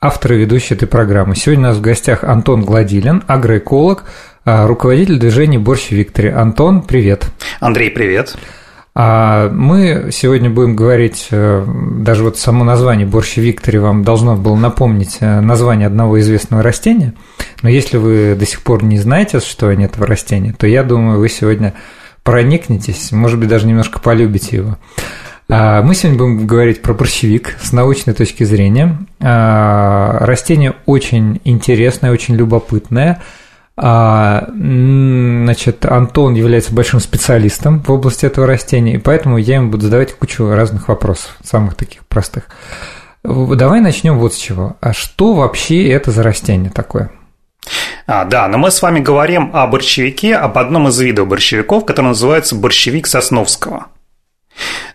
автор и ведущий этой программы. Сегодня у нас в гостях Антон Гладилин, агроэколог, а, руководитель движения «Борщ Виктори». Антон, привет. Андрей, привет. А мы сегодня будем говорить, э, даже вот само название «Борщ Виктори» вам должно было напомнить э, название одного известного растения, но если вы до сих пор не знаете, что они этого растения, то я думаю, вы сегодня проникнетесь, может быть, даже немножко полюбите его. А, мы сегодня будем говорить про борщевик с научной точки зрения. А, растение очень интересное, очень любопытное. А, значит, Антон является большим специалистом в области этого растения, и поэтому я ему буду задавать кучу разных вопросов, самых таких простых. Давай начнем вот с чего. А что вообще это за растение такое? А, да, но мы с вами говорим о борщевике, об одном из видов борщевиков, который называется борщевик Сосновского –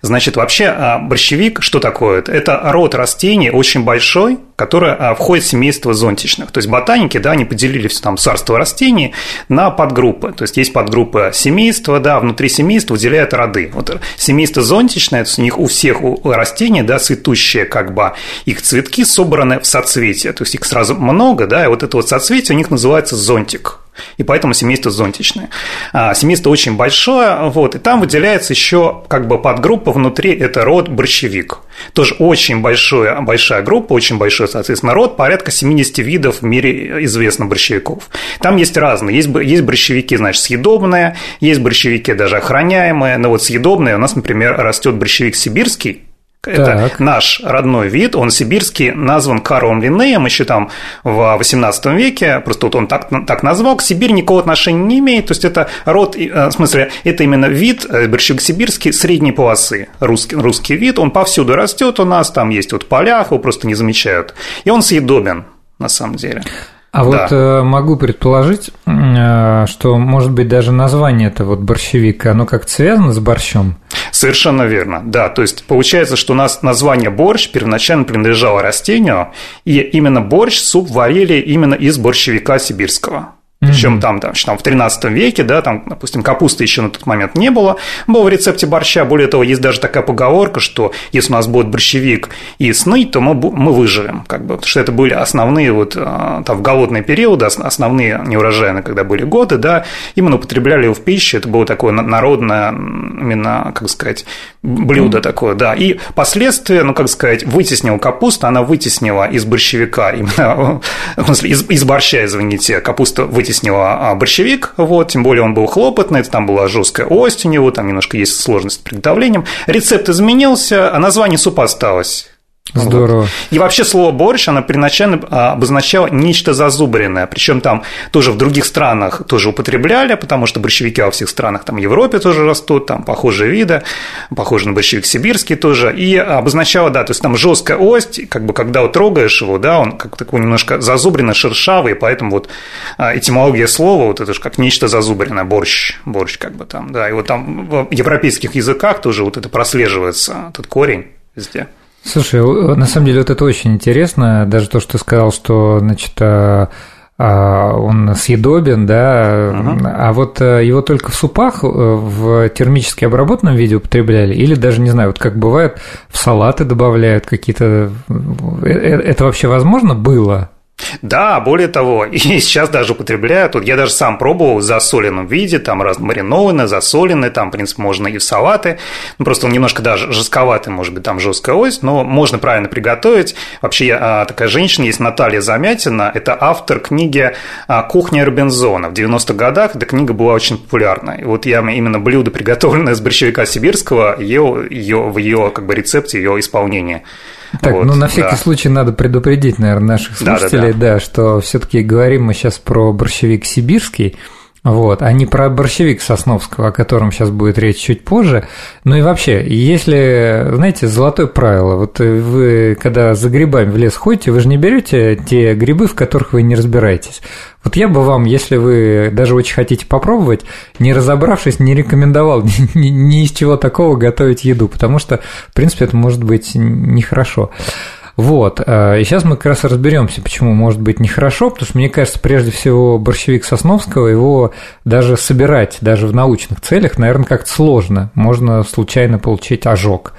Значит, вообще а, борщевик, что такое? Это род растений очень большой, который а, входит в семейство зонтичных. То есть ботаники, да, они поделили все там царство растений на подгруппы. То есть есть подгруппа семейства, да, внутри семейства выделяют роды. Вот семейство зонтичное, то есть у них у всех у растений, да, цветущие как бы их цветки собраны в соцветие. То есть их сразу много, да, и вот это вот соцветие у них называется зонтик и поэтому семейство зонтичное. А, семейство очень большое, вот, и там выделяется еще как бы подгруппа внутри, это род борщевик. Тоже очень большая, большая группа, очень большой, соответственно, род, порядка 70 видов в мире известно борщевиков. Там есть разные, есть, есть борщевики, значит, съедобные, есть борщевики даже охраняемые, но вот съедобные у нас, например, растет борщевик сибирский, это так. наш родной вид, он сибирский, назван Карлом Линнеем еще там в XVIII веке, просто вот он так, так назвал, к Сибири никакого отношения не имеет, то есть это род, э, в смысле, это именно вид, э, борщевик сибирский, средней полосы, русский, русский вид, он повсюду растет у нас, там есть вот в полях, его просто не замечают, и он съедобен на самом деле. А да. вот э, могу предположить, э, что, может быть, даже название это вот борщевик, оно как-то связано с борщом? Совершенно верно, да. То есть получается, что у нас название борщ первоначально принадлежало растению, и именно борщ, суп варили именно из борщевика сибирского. Причем там, там, там в 13 веке, да, там, допустим, капусты еще на тот момент не было, было в рецепте борща. Более того, есть даже такая поговорка, что если у нас будет борщевик и сны, то мы, мы выживем, как бы, потому что это были основные вот а, там в голодные периоды, основные неурожайные, когда были годы, да, именно употребляли его в пищу, это было такое народное, именно, как сказать, блюдо такое, да. И последствия, ну, как сказать, вытеснила капуста, она вытеснила из борщевика, именно, в смысле, из, из борща, извините, капуста вытеснила вытеснила а, борщевик, вот, тем более он был хлопотный, там была жесткая ось у него, там немножко есть сложность с приготовлением. Рецепт изменился, а название супа осталось. Здорово. Вот. И вообще слово борщ, оно первоначально а, обозначало нечто зазубренное. Причем там тоже в других странах тоже употребляли, потому что борщевики во всех странах, там в Европе тоже растут, там похожие виды, похожие на борщевик сибирский тоже. И обозначало, да, то есть там жесткая ось, как бы когда вот трогаешь его, да, он как такой немножко зазубренный, шершавый, поэтому вот а, этимология слова, вот это же как нечто зазубренное, борщ, борщ как бы там, да. И вот там в европейских языках тоже вот это прослеживается, этот корень везде. Слушай, на самом деле вот это очень интересно, даже то, что ты сказал, что, значит, а, а, он съедобен, да, uh-huh. а вот э, его только в супах э, в термически обработанном виде употребляли, или даже, не знаю, вот как бывает, в салаты добавляют какие-то... Э, это вообще возможно было? Да, более того, и сейчас даже употребляют, вот я даже сам пробовал в засоленном виде, там раз маринованные, засоленные, там, в принципе, можно и в салаты, ну, просто он немножко даже жестковатый, может быть, там жесткая ось, но можно правильно приготовить. Вообще, а, такая женщина есть, Наталья Замятина, это автор книги а, «Кухня Робинзона». В 90-х годах эта книга была очень популярна. И вот я именно блюдо, приготовленное из борщевика сибирского, ее, ее, в ее как бы, рецепте, ее исполнение так, вот, ну на всякий да. случай надо предупредить, наверное, наших слушателей, да, да, да. да что все-таки говорим мы сейчас про борщевик сибирский. Вот, а не про борщевик Сосновского, о котором сейчас будет речь чуть позже. Ну и вообще, если, знаете, золотое правило, вот вы, когда за грибами в лес ходите, вы же не берете те грибы, в которых вы не разбираетесь. Вот я бы вам, если вы даже очень хотите попробовать, не разобравшись, не рекомендовал ни, ни из чего такого готовить еду, потому что, в принципе, это может быть нехорошо. Вот. Э, и сейчас мы как раз разберемся, почему может быть нехорошо, потому что мне кажется, прежде всего, борщевик Сосновского, его даже собирать, даже в научных целях, наверное, как-то сложно. Можно случайно получить ожог.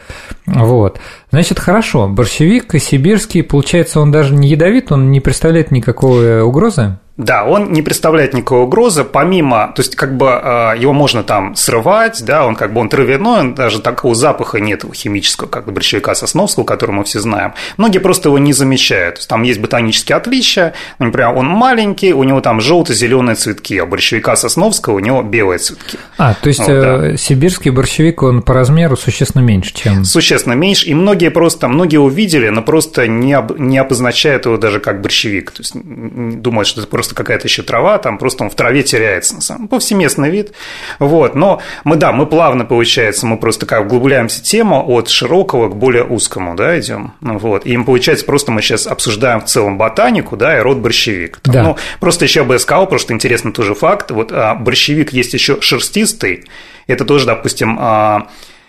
Вот. Значит, хорошо. Борщевик сибирский, получается, он даже не ядовит, он не представляет никакой угрозы? Да, он не представляет никакой угрозы, помимо, то есть как бы а, его можно там срывать, да, он как бы он травяной, он даже такого запаха нет химического, как борщевика сосновского, который мы все знаем. Многие просто его не замечают. То есть там есть ботанические отличия, например, он маленький, у него там желто-зеленые цветки, а борщевика сосновского у него белые цветки. А, то есть вот, да. Э, сибирский борщевик, он по размеру существенно меньше, чем... Существенно меньше, и многие просто, многие увидели, но просто не, об, не обозначают его даже как борщевик, то есть думают, что это просто просто какая-то еще трава, там просто он в траве теряется, на самом повсеместный вид. Вот. Но мы, да, мы плавно, получается, мы просто как углубляемся тему от широкого к более узкому, да, идем. Вот. И получается, просто мы сейчас обсуждаем в целом ботанику, да, и род борщевик. Там, да. Ну, просто еще бы я сказал, что интересный тоже факт, вот а, борщевик есть еще шерстистый, это тоже, допустим, а,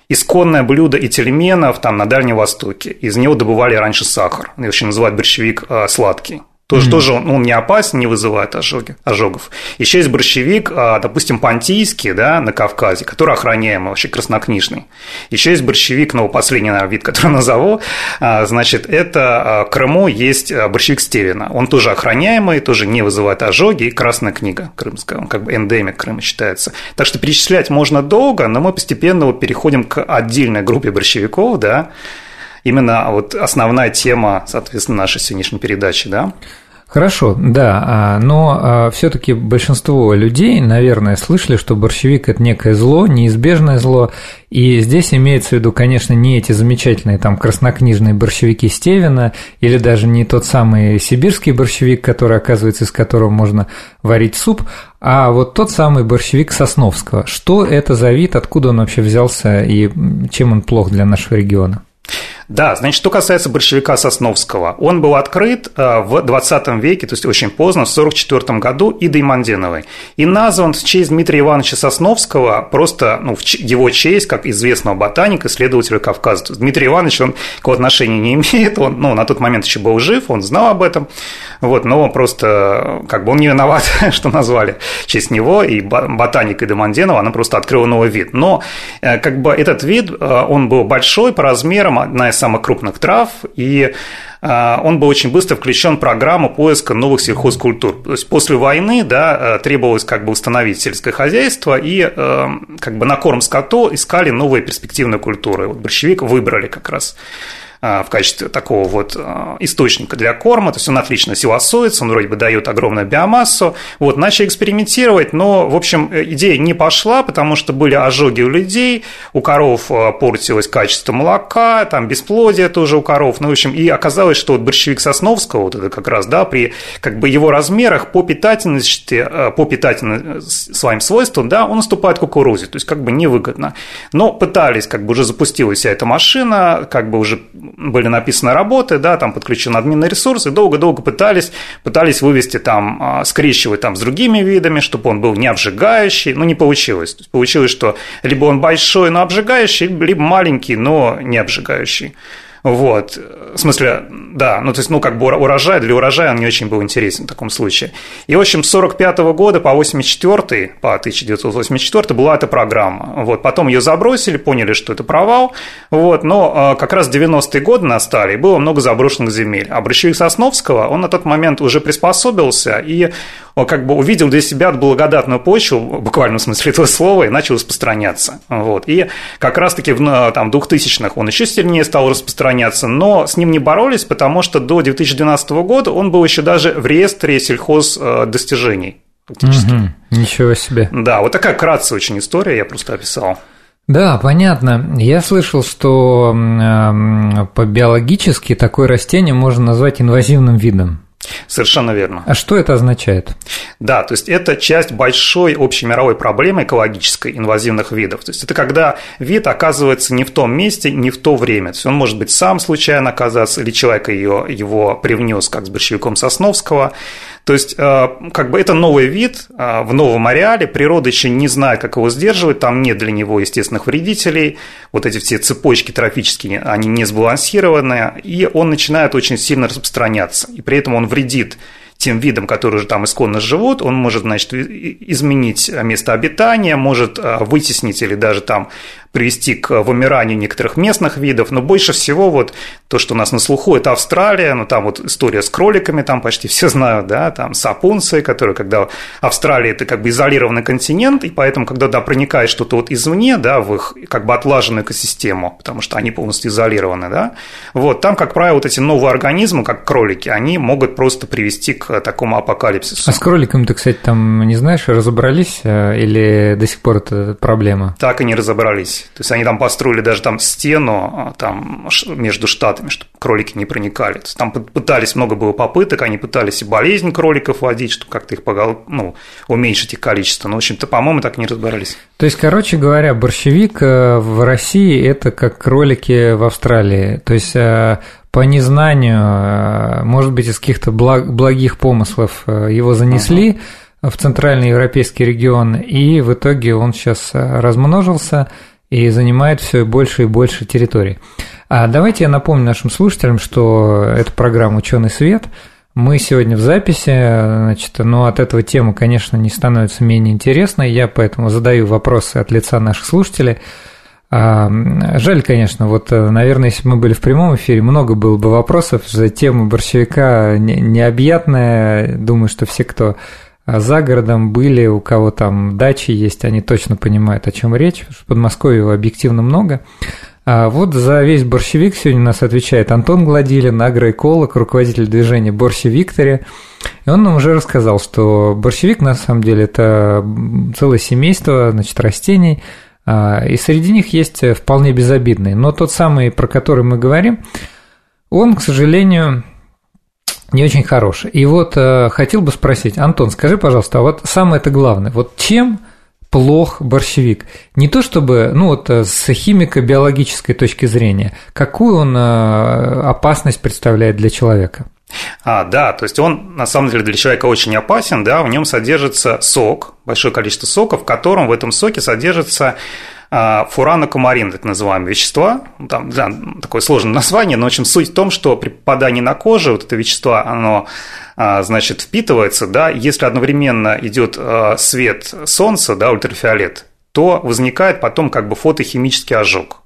исконное блюдо и тельменов там на Дальнем Востоке. Из него добывали раньше сахар. Его еще называют борщевик а, сладкий. Тоже, mm-hmm. тоже он, он не опасен, не вызывает ожоги, ожогов. Еще есть борщевик, а, допустим, понтийский, да, на Кавказе, который охраняемый, вообще краснокнижный. Еще есть борщевик, ну, последний, наверное, вид, который назову, а, значит, это а, в Крыму есть борщевик Стевина. Он тоже охраняемый, тоже не вызывает ожоги, и Красная книга крымская, он как бы эндемик Крыма считается. Так что перечислять можно долго, но мы постепенно вот переходим к отдельной группе борщевиков, да, именно вот основная тема, соответственно, нашей сегодняшней передачи, да? Хорошо, да, а, но а, все-таки большинство людей, наверное, слышали, что борщевик это некое зло, неизбежное зло, и здесь имеется в виду, конечно, не эти замечательные там краснокнижные борщевики Стевина или даже не тот самый сибирский борщевик, который, оказывается, из которого можно варить суп, а вот тот самый борщевик Сосновского. Что это за вид, откуда он вообще взялся и чем он плох для нашего региона? Да, значит, что касается большевика Сосновского, он был открыт э, в 20 веке, то есть очень поздно, в 1944 году Идой Манденовой, и назван в честь Дмитрия Ивановича Сосновского, просто ну, в его честь, как известного ботаника, исследователя Кавказа. Дмитрий Иванович, он никакого отношения не имеет, он ну, на тот момент еще был жив, он знал об этом, вот, но просто как бы он не виноват, что назвали в честь него, и ботаника Ида Манденова, она просто открыла новый вид. Но э, как бы этот вид, э, он был большой по размерам, одна из самых крупных трав, и а, он был очень быстро включен в программу поиска новых сельхозкультур. То есть после войны да, э, требовалось как бы установить сельское хозяйство, и э, как бы на корм скоту искали новые перспективные культуры. Вот борщевик выбрали как раз в качестве такого вот а, источника для корма, то есть он отлично силосуется, он вроде бы дает огромную биомассу, вот, начали экспериментировать, но, в общем, идея не пошла, потому что были ожоги у людей, у коров портилось качество молока, там бесплодие тоже у коров, ну, в общем, и оказалось, что вот борщевик Сосновского, вот это как раз, да, при как бы его размерах по питательности, по питательным своим свойствам, да, он уступает кукурузе, то есть как бы невыгодно. Но пытались, как бы уже запустилась вся эта машина, как бы уже были написаны работы, да, там подключен админный ресурс, и долго-долго пытались, пытались вывести там, а, скрещивать там с другими видами, чтобы он был не обжигающий, но не получилось. Получилось, что либо он большой, но обжигающий, либо маленький, но не обжигающий. Вот. В смысле, да, ну, то есть, ну, как бы урожай, для урожая он не очень был интересен в таком случае. И, в общем, с 45 года по 84 по 1984 была эта программа. Вот, потом ее забросили, поняли, что это провал, вот, но а, как раз 90-е годы настали, и было много заброшенных земель. А Сосновского, он на тот момент уже приспособился, и как бы увидел для себя благодатную почву, в буквальном смысле этого слова, и начал распространяться. Вот. И как раз-таки в там, 2000-х он еще сильнее стал распространяться, но с ним не боролись, потому что до 2012 года он был еще даже в реестре сельхоз э, достижений. Фактически. Угу, ничего себе. Да, вот такая кратция очень история, я просто описал. Да, понятно. Я слышал, что по биологически такое растение можно назвать инвазивным видом. Совершенно верно. А что это означает? Да, то есть это часть большой общемировой проблемы экологической инвазивных видов. То есть это когда вид оказывается не в том месте, не в то время. То есть он может быть сам случайно оказаться, или человек ее, его привнес, как с борщевиком Сосновского. То есть, э, как бы это новый вид э, в новом ареале, природа еще не знает, как его сдерживать, там нет для него естественных вредителей, вот эти все цепочки трофические, они не сбалансированы, и он начинает очень сильно распространяться, и при этом он вредит тем видам, которые уже там исконно живут, он может, значит, изменить место обитания, может э, вытеснить или даже там привести к вымиранию некоторых местных видов, но больше всего вот то, что у нас на слуху, это Австралия, ну там вот история с кроликами, там почти все знают, да, там сапунцы, которые, когда Австралия это как бы изолированный континент, и поэтому, когда да, проникает что-то вот извне, да, в их как бы отлаженную экосистему, потому что они полностью изолированы, да, вот, там, как правило, вот эти новые организмы, как кролики, они могут просто привести к такому апокалипсису. А с кроликами-то, кстати, там, не знаешь, разобрались э, или до сих пор это проблема? Так и не разобрались. То есть они там построили даже там стену а, там, между штатами, чтобы кролики не проникали. Там пытались, много было попыток, они пытались и болезнь кроликов вводить, чтобы как-то их ну, уменьшить их количество. Но, в общем-то, по-моему, так и не разобрались. То есть, короче говоря, борщевик э, в России – это как кролики в Австралии. То есть, э, по незнанию, э, может быть, из каких-то благих помыслов его занесли ага в центральный европейский регион, и в итоге он сейчас размножился, и занимает все больше и больше территорий. А давайте я напомню нашим слушателям, что это программа «Ученый свет». Мы сегодня в записи, значит, но от этого тема, конечно, не становится менее интересной. Я поэтому задаю вопросы от лица наших слушателей. А, жаль, конечно, вот, наверное, если бы мы были в прямом эфире, много было бы вопросов. Тема борщевика необъятная. Думаю, что все, кто а за городом были, у кого там дачи есть, они точно понимают, о чем речь. В Подмосковье объективно много. А вот за весь борщевик сегодня нас отвечает Антон Гладилин, агроэколог, руководитель движения Борщи. И он нам уже рассказал, что борщевик на самом деле это целое семейство значит, растений, а, и среди них есть вполне безобидные. Но тот самый, про который мы говорим, он, к сожалению, не очень хороший. И вот э, хотел бы спросить, Антон, скажи, пожалуйста, а вот самое это главное, вот чем плох борщевик? Не то чтобы, ну вот э, с химико-биологической точки зрения, какую он э, опасность представляет для человека? А, да, то есть он на самом деле для человека очень опасен, да, в нем содержится сок, большое количество сока, в котором в этом соке содержится а, фуранокумарин, так называемые вещества. Там да, такое сложное название, но в общем суть в том, что при попадании на кожу вот это вещество, оно а, значит, впитывается, да, если одновременно идет а, свет солнца, да, ультрафиолет, то возникает потом как бы фотохимический ожог.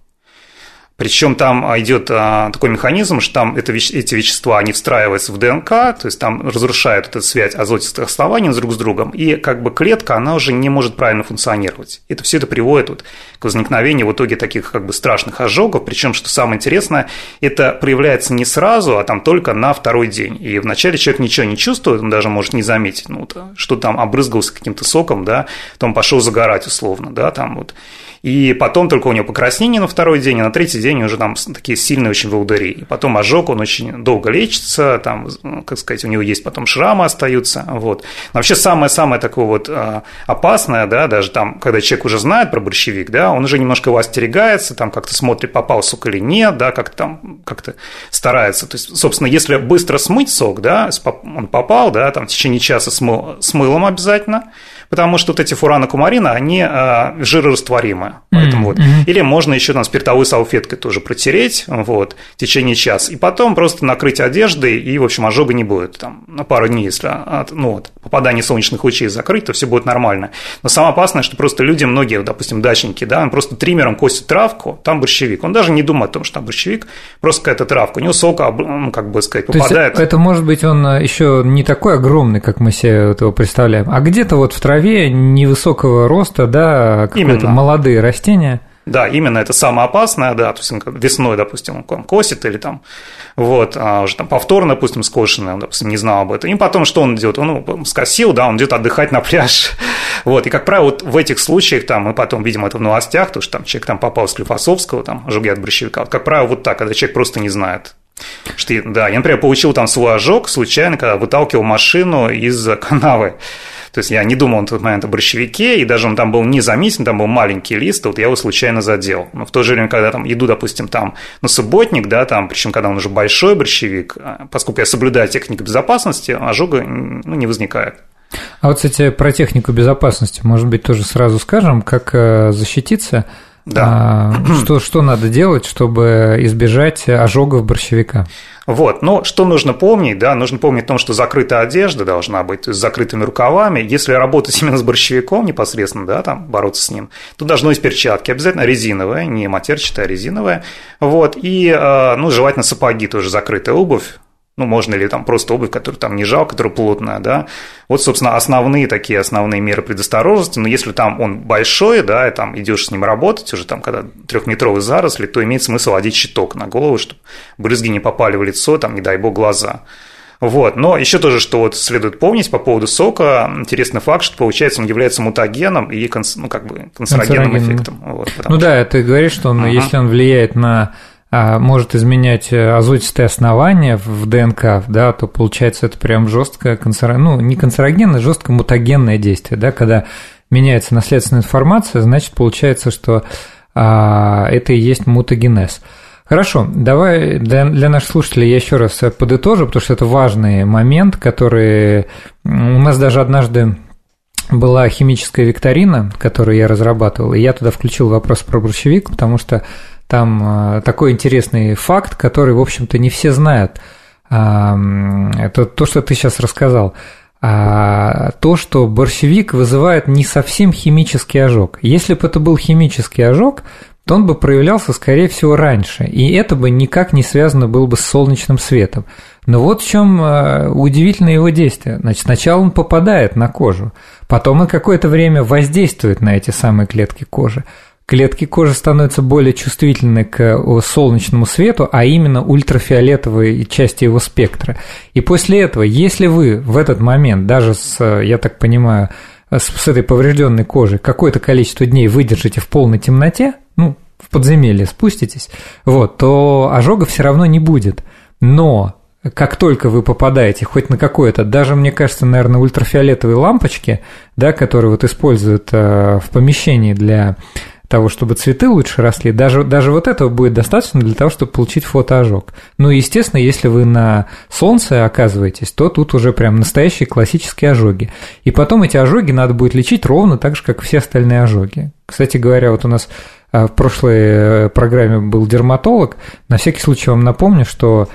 Причем там идет а, такой механизм, что там это, эти вещества, они встраиваются в ДНК, то есть там разрушают эту связь азотистых оснований друг с другом, и как бы клетка, она уже не может правильно функционировать. Это все это приводит вот к возникновению в итоге таких как бы страшных ожогов, причем, что самое интересное, это проявляется не сразу, а там только на второй день. И вначале человек ничего не чувствует, он даже может не заметить, ну, что там обрызгался каким-то соком, да, потом пошел загорать условно, да, там вот. И потом только у него покраснение на второй день, и на третий день уже там такие сильные очень волдыри. И потом ожог, он очень долго лечится, там, как сказать, у него есть потом шрамы остаются. Вот. Но вообще самое-самое такое вот а, опасное, да, даже там, когда человек уже знает про борщевик, да, он уже немножко его остерегается, там как-то смотрит, попал сок или нет, да, как-то там как-то старается. То есть, собственно, если быстро смыть сок, да, он попал, да, там в течение часа смыл, с мылом обязательно, потому что вот эти фураны кумарина, они э, жирорастворимые. Поэтому mm-hmm. вот. Или можно еще там спиртовой салфеткой тоже протереть вот, в течение часа, и потом просто накрыть одеждой, и, в общем, ожога не будет там, на пару дней, если от, ну, вот, попадание солнечных лучей закрыть, то все будет нормально. Но самое опасное, что просто люди, многие, допустим, дачники, да, он просто триммером косит травку, там борщевик. Он даже не думает о том, что там борщевик, просто какая-то травка. У него сока, ну, как бы сказать, попадает. То есть это может быть он еще не такой огромный, как мы себе этого представляем, а где-то вот в траве траве невысокого роста, да, какие-то молодые растения. Да, именно это самое опасное, да, то есть весной, допустим, он косит или там, вот, а уже там повторно, допустим, скошенный, он, допустим, не знал об этом. И потом что он? Он ну, скосил, да, он идет отдыхать на пляж. Вот, и, как правило, вот в этих случаях, там, мы потом видим это в новостях, то, что там человек там попал с Клифосовского, там, ожоги от борщевика. Вот, как правило, вот так, когда человек просто не знает. Что, да, я, например, получил там свой ожог случайно, когда выталкивал машину из канавы. То есть я не думал на тот момент о борщевике, и даже он там был не заметен, там был маленький лист, вот я его случайно задел. Но в то же время, когда там иду, допустим, там на субботник, да, там, причем когда он уже большой борщевик, а, поскольку я соблюдаю технику безопасности, ожога ну, не возникает. А вот, кстати, про технику безопасности, может быть, тоже сразу скажем, как э, защититься – да. А, что, что надо делать, чтобы избежать ожогов борщевика? Вот, но что нужно помнить, да, нужно помнить о том, что закрытая одежда должна быть, с закрытыми рукавами. Если работать именно с борщевиком непосредственно, да, там бороться с ним, то должны быть перчатки, обязательно резиновые, не матерчатая, а резиновая. Вот, и, а, ну, желательно сапоги тоже закрытая обувь, ну, можно ли там просто обувь, которая там не жал, которая плотная, да. Вот, собственно, основные такие основные меры предосторожности. Но если там он большой, да, и там идешь с ним работать, уже там, когда трехметровый заросли, то имеет смысл одеть щиток на голову, чтобы брызги не попали в лицо, там, не дай бог, глаза. Вот. Но еще тоже, что вот следует помнить по поводу сока, интересный факт, что получается он является мутагеном и ну, как бы канцерогенным эффектом. Вот, ну что... да, ты говоришь, что он, uh-huh. если он влияет на может изменять э, азотистые основания в ДНК, да, то получается это прям жесткое канцеро... ну, не канцерогенное, жестко мутагенное действие, да, когда меняется наследственная информация, значит, получается, что а, это и есть мутагенез. Хорошо, давай для, для наших слушателей я еще раз подытожу, потому что это важный момент, который у нас даже однажды была химическая викторина, которую я разрабатывал, и я туда включил вопрос про борщевик, потому что там э, такой интересный факт, который, в общем-то, не все знают. Это то, что ты сейчас рассказал. А то, что борщевик вызывает не совсем химический ожог. Если бы это был химический ожог, то он бы проявлялся, скорее всего, раньше, и это бы никак не связано было бы с солнечным светом. Но вот в чем э, удивительное его действие. Значит, сначала он попадает на кожу, потом он какое-то время воздействует на эти самые клетки кожи, клетки кожи становятся более чувствительны к э, солнечному свету, а именно ультрафиолетовой части его спектра. И после этого, если вы в этот момент, даже с, э, я так понимаю, с, с этой поврежденной кожей какое-то количество дней выдержите в полной темноте, ну, в подземелье спуститесь, вот, то ожога все равно не будет. Но как только вы попадаете хоть на какое-то, даже, мне кажется, наверное, ультрафиолетовые лампочки, да, которые вот используют э, в помещении для того, чтобы цветы лучше росли, даже, даже вот этого будет достаточно для того, чтобы получить фотоожог. Ну естественно, если вы на солнце оказываетесь, то тут уже прям настоящие классические ожоги. И потом эти ожоги надо будет лечить ровно так же, как все остальные ожоги. Кстати говоря, вот у нас в прошлой э, программе был дерматолог. На всякий случай вам напомню, что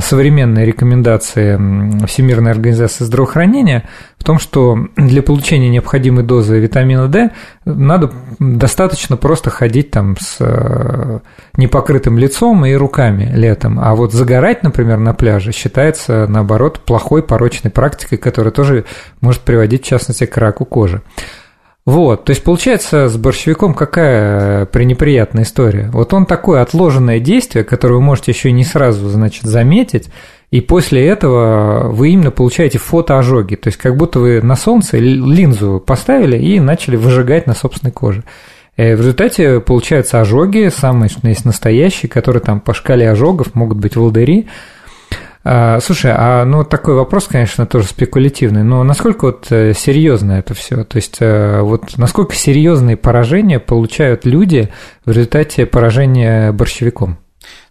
современные рекомендации Всемирной организации здравоохранения в том, что для получения необходимой дозы витамина D надо достаточно просто ходить там с э, непокрытым лицом и руками летом. А вот загорать, например, на пляже считается, наоборот, плохой порочной практикой, которая тоже может приводить, в частности, к раку кожи. Вот, то есть получается с борщевиком какая пренеприятная история. Вот он такое отложенное действие, которое вы можете еще не сразу, значит, заметить, и после этого вы именно получаете фотоожоги, то есть как будто вы на солнце линзу поставили и начали выжигать на собственной коже. Э, в результате получаются ожоги, самые, что есть настоящие, которые там по шкале ожогов могут быть волдыри, слушай, а ну такой вопрос, конечно, тоже спекулятивный, но насколько вот э, серьезно это все? То есть э, вот насколько серьезные поражения получают люди в результате поражения борщевиком?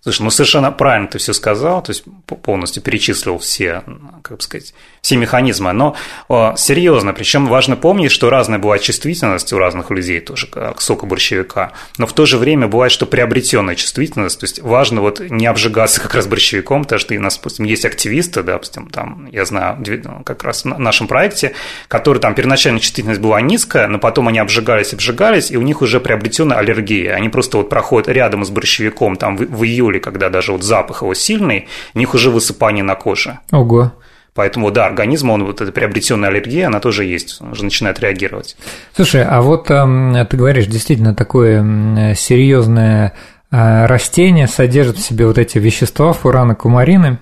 Слушай, ну совершенно правильно ты все сказал, то есть полностью перечислил все, как бы сказать, все механизмы, но о, серьезно, причем важно помнить, что разная бывает чувствительность у разных людей тоже к соку борщевика, но в то же время бывает, что приобретенная чувствительность, то есть важно вот не обжигаться как раз борщевиком, потому что у нас, допустим, есть активисты, да, допустим, там, я знаю, ну, как раз в нашем проекте, которые там первоначально чувствительность была низкая, но потом они обжигались, обжигались, и у них уже приобретенная аллергия, они просто вот проходят рядом с борщевиком там в, в июле июле, когда даже вот запах его сильный, у них уже высыпание на коже. Ого. Поэтому, да, организм, он вот эта приобретенная аллергия, она тоже есть, он уже начинает реагировать. Слушай, а вот э, ты говоришь, действительно, такое серьезное э, растение содержит в себе вот эти вещества, фураны, кумарины.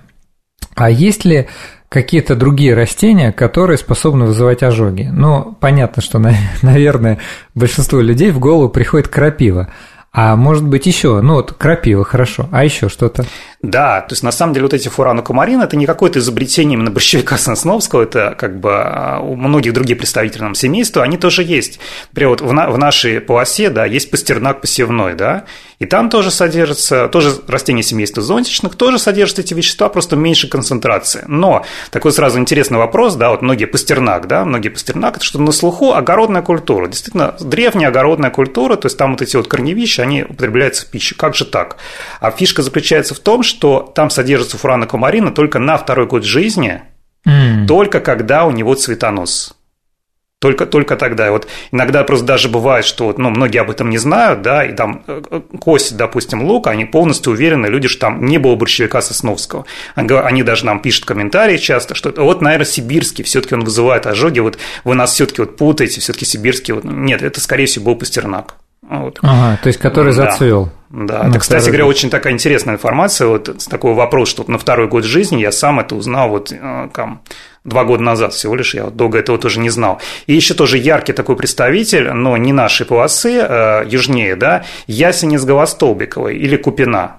А есть ли какие-то другие растения, которые способны вызывать ожоги? Ну, понятно, что, наверное, большинству людей в голову приходит крапива. А может быть еще, ну вот крапива, хорошо, а еще что-то? Да, то есть на самом деле вот эти фураны кумарин это не какое-то изобретение именно борщевика Сосновского, это как бы а, у многих других представителей нам семейства, они тоже есть. Например, вот в, на, в нашей полосе, да, есть пастернак посевной, да, и там тоже содержится, тоже растения семейства зонтичных, тоже содержат эти вещества, просто в меньшей концентрации. Но такой сразу интересный вопрос, да, вот многие пастернак, да, многие пастернак, это что на слуху огородная культура, действительно древняя огородная культура, то есть там вот эти вот корневища, они употребляются в пищу. Как же так? А фишка заключается в том, что там содержится фурана кумарина только на второй год жизни, mm. только когда у него цветонос. Только, только тогда. Вот иногда просто даже бывает, что вот, ну, многие об этом не знают, да, и там э, э, кость, допустим, лука, они полностью уверены, люди, что там не было борщевика Сосновского. Они даже нам пишут комментарии часто, что вот, наверное, сибирский, все таки он вызывает ожоги, вот вы нас все таки вот путаете, все таки сибирский. Вот, нет, это, скорее всего, был Пастернак. Вот. Ага, то есть который да. зацвел. Да, это, кстати говоря, очень такая интересная информация, вот такой вопрос, что на второй год жизни я сам это узнал вот э, там, два года назад всего лишь, я долго этого тоже не знал. И еще тоже яркий такой представитель, но не нашей полосы, э, южнее, да, ясенец Голостолбиковой или Купина.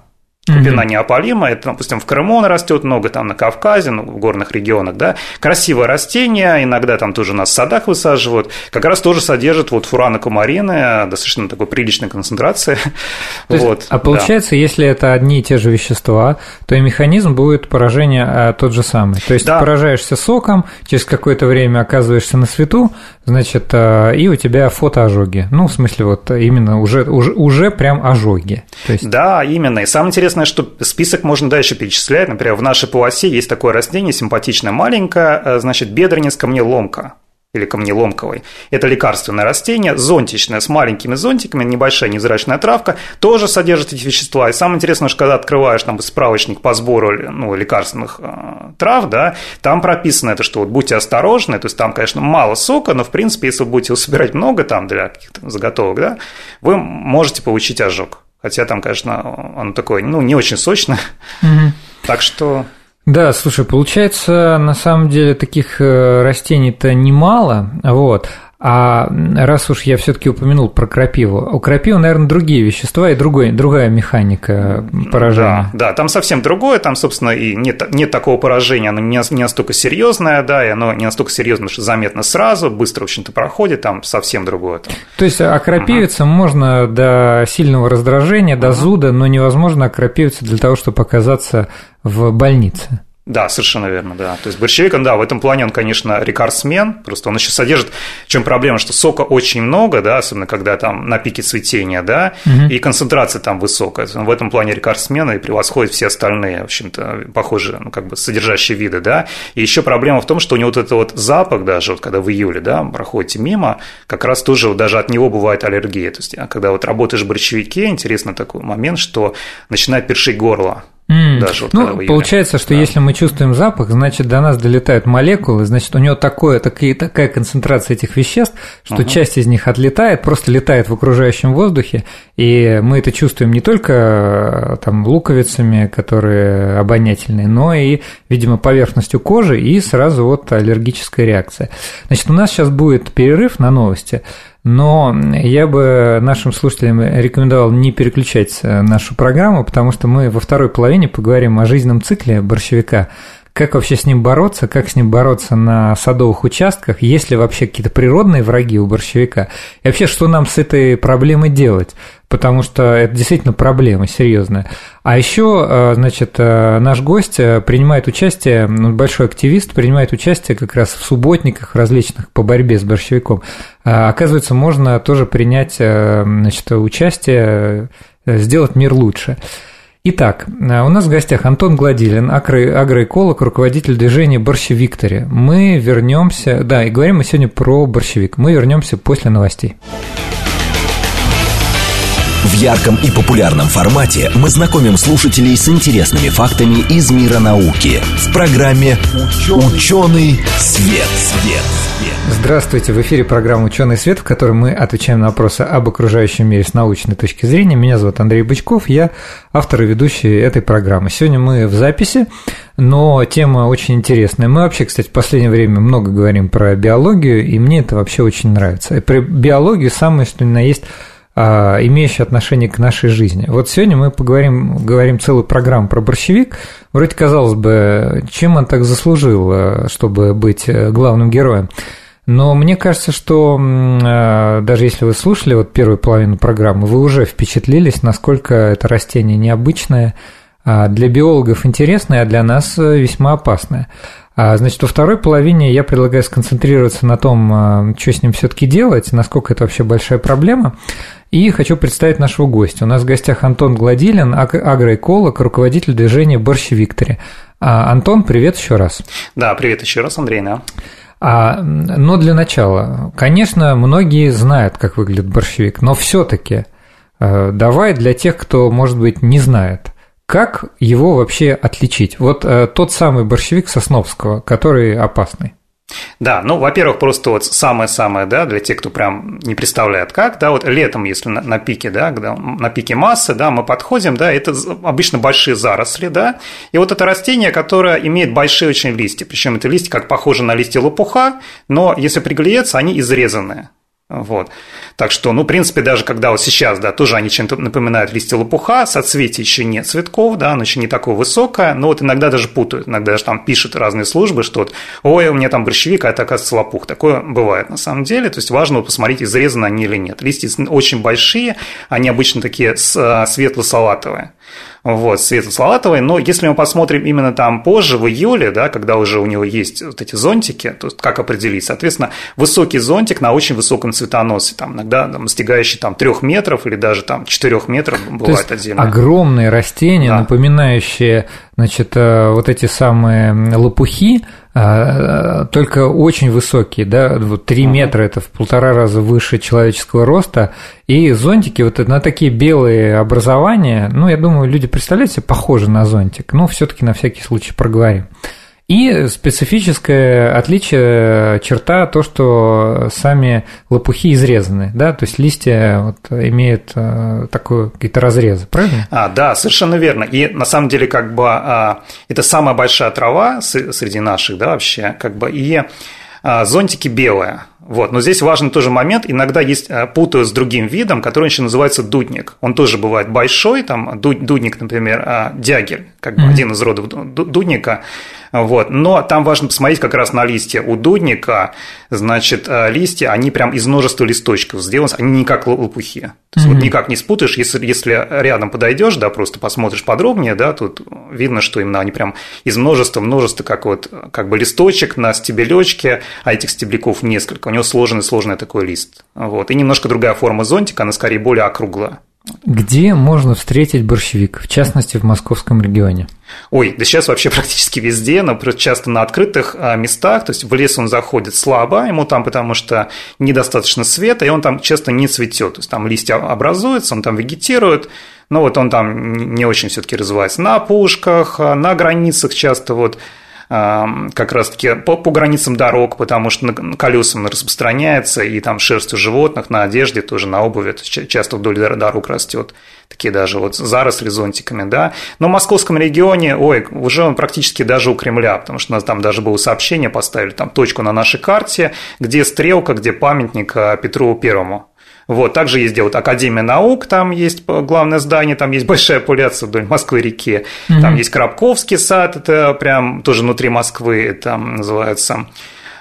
Купина mm-hmm. неопалима, это, допустим, в Крыму он растет много, там на Кавказе, ну, в горных регионах, да. Красивое растение, иногда там тоже нас в садах высаживают, как раз тоже содержит вот фураны кумарины, достаточно такой приличной концентрации. вот, есть, а получается, если это одни и те же вещества, то и механизм будет поражения а, тот же самый. То есть да. поражаешься соком, через какое-то время оказываешься на свету, значит, а, и у тебя фотоожоги. Ну, в смысле, вот именно уже, уже, уже прям ожоги. То есть... Да, именно. И самое интересное, что список можно дальше перечислять. Например, в нашей полосе есть такое растение, симпатичное, маленькое, э, значит, бедренец камнеломка или камнеломковой. Это лекарственное растение, зонтичное, с маленькими зонтиками, небольшая невзрачная травка, тоже содержит эти вещества. И самое интересное, что когда открываешь там справочник по сбору ну, лекарственных э, трав, да, там прописано это, что вот будьте осторожны, то есть там, конечно, мало сока, но, в принципе, если вы будете собирать много там для каких-то заготовок, да, вы можете получить ожог. Хотя там, конечно, он такой, ну, не очень сочный. Угу. Так что да, слушай, получается, на самом деле таких э, растений-то немало, вот. А раз уж я все-таки упомянул про крапиву, у крапивы, наверное, другие вещества и другой, другая механика поражения. Да, да, там совсем другое, там, собственно, и нет, нет такого поражения, оно не, не настолько серьезное, да, и оно не настолько серьезно, что заметно сразу, быстро, в общем-то, проходит, там совсем другое. Там. То есть окропивиться угу. можно до сильного раздражения, до угу. зуда, но невозможно окропивиться для того, чтобы оказаться в больнице. Да, совершенно верно, да. То есть борщевик, он, да, в этом плане он, конечно, рекордсмен, просто он еще содержит, в чем проблема, что сока очень много, да, особенно когда там на пике цветения, да, угу. и концентрация там высокая. Он в этом плане рекордсмен и превосходит все остальные, в общем-то, похожие, ну, как бы содержащие виды, да. И еще проблема в том, что у него вот этот вот запах даже, вот когда в июле, да, проходите мимо, как раз тоже вот даже от него бывает аллергия. То есть, а когда вот работаешь в борщевике, интересно такой момент, что начинает першить горло, Mm. Даже вот ну, получается, что да. если мы чувствуем запах, значит, до нас долетают молекулы, значит, у него такое, такие, такая концентрация этих веществ, что uh-huh. часть из них отлетает, просто летает в окружающем воздухе, и мы это чувствуем не только там луковицами, которые обонятельные, но и, видимо, поверхностью кожи, и сразу вот аллергическая реакция. Значит, у нас сейчас будет перерыв на новости. Но я бы нашим слушателям рекомендовал не переключать э, нашу программу, потому что мы во второй половине поговорим о жизненном цикле борщевика, как вообще с ним бороться, как с ним бороться на садовых участках, есть ли вообще какие-то природные враги у борщевика, и вообще, что нам с этой проблемой делать потому что это действительно проблема серьезная. А еще, э, значит, э, наш гость э, принимает участие, ну, большой активист, принимает участие как раз в субботниках различных по борьбе с борщевиком. Оказывается, можно тоже принять значит, участие, сделать мир лучше. Итак, у нас в гостях Антон Гладилин, агроэколог, руководитель движения «Борщевиктори». Мы вернемся, да, и говорим мы сегодня про борщевик. Мы вернемся после новостей. Ярком и популярном формате мы знакомим слушателей с интересными фактами из мира науки в программе «Ученый свет». свет. Здравствуйте, в эфире программа «Ученый свет», в которой мы отвечаем на вопросы об окружающем мире с научной точки зрения. Меня зовут Андрей Бычков, я автор и ведущий этой программы. Сегодня мы в записи, но тема очень интересная. Мы вообще, кстати, в последнее время много говорим про биологию, и мне это вообще очень нравится. И про биологию самое, что ни на есть – имеющие отношение к нашей жизни. Вот сегодня мы поговорим, говорим целую программу про борщевик. Вроде казалось бы, чем он так заслужил, чтобы быть главным героем. Но мне кажется, что даже если вы слушали вот первую половину программы, вы уже впечатлились, насколько это растение необычное, для биологов интересное, а для нас весьма опасное. А, значит, во второй половине я предлагаю сконцентрироваться на том, а, что с ним все-таки делать, насколько это вообще большая проблема. И хочу представить нашего гостя. У нас в гостях Антон Гладилин, агроэколог, руководитель движения «Борщ Викторе». А, Антон, привет еще раз. Да, привет еще раз, Андрей, да. А, но для начала, конечно, многие знают, как выглядит борщевик, но все-таки давай для тех, кто, может быть, не знает – как его вообще отличить? Вот э, тот самый борщевик Сосновского, который опасный. Да, ну, во-первых, просто вот самое-самое, да, для тех, кто прям не представляет как, да, вот летом, если на, на пике, да, когда на пике массы, да, мы подходим, да, это обычно большие заросли, да, и вот это растение, которое имеет большие очень листья, причем это листья как похожи на листья лопуха, но если приглядеться, они изрезанные, вот. Так что, ну, в принципе, даже когда вот сейчас, да, тоже они чем-то напоминают листья лопуха, соцветия еще нет цветков, да, оно еще не такое высокое, но вот иногда даже путают, иногда даже там пишут разные службы, что вот, ой, у меня там борщевик, а это, оказывается, лопух. Такое бывает на самом деле, то есть важно вот посмотреть, изрезаны они или нет. Листья очень большие, они обычно такие а, светло-салатовые вот, Светланы Салатовой. Но если мы посмотрим именно там позже, в июле, да, когда уже у него есть вот эти зонтики, то как определить? Соответственно, высокий зонтик на очень высоком цветоносе, там, иногда там, достигающий там, 3 метров или даже там 4 метров бывает отдельно. Огромные растения, да. напоминающие значит, э, вот эти самые лопухи, а, только очень высокие, да, вот 3 uh-huh. метра это в полтора раза выше человеческого роста, и зонтики вот на такие белые образования, ну, я думаю, люди представляют себе похожи на зонтик, но все таки на всякий случай проговорим. И специфическое отличие черта то, что сами лопухи изрезаны, да, то есть листья вот имеют э, такой какие-то разрезы, правильно? А, да, совершенно верно. И на самом деле как бы а, это самая большая трава среди наших, да, вообще, как бы и а, зонтики белые. Вот. Но здесь важный тоже момент. Иногда есть а, путают с другим видом, который еще называется дудник. Он тоже бывает большой, там дудник, например, а, дягель, как бы mm-hmm. один из родов дудника. Вот. Но там важно посмотреть как раз на листья. У дудника, значит, э, листья, они прям из множества листочков сделаны, они не как лопухи. То есть mm-hmm. вот никак не спутаешь, если, если рядом подойдешь, да, просто посмотришь подробнее, да, тут видно, что именно они прям из множества, множества, как вот, как бы листочек на стебелечке, а этих стебляков несколько. У него сложный-сложный такой лист. Вот. И немножко другая форма зонтика, она скорее более округлая. Где можно встретить борщевик, в частности в московском регионе? Ой, да сейчас вообще практически везде, но часто на открытых а, местах, то есть в лес он заходит слабо, ему там потому что недостаточно света, и он там часто не цветет, то есть там листья образуются, он там вегетирует, но вот он там не очень все-таки развивается на пушках, а, на границах часто вот как раз-таки по, по границам дорог, потому что колесам распространяется, и там шерсть у животных, на одежде, тоже на обуви, то есть часто вдоль дорог растет такие даже вот заросли зонтиками, да. Но в московском регионе, ой, уже он практически даже у Кремля, потому что у нас там даже было сообщение, поставили там точку на нашей карте, где стрелка, где памятник а, Петру Первому. Вот, также есть где вот Академия наук, там есть главное здание, там есть большая популяция вдоль Москвы-реки, mm-hmm. там есть Крабковский сад, это прям тоже внутри Москвы, это называется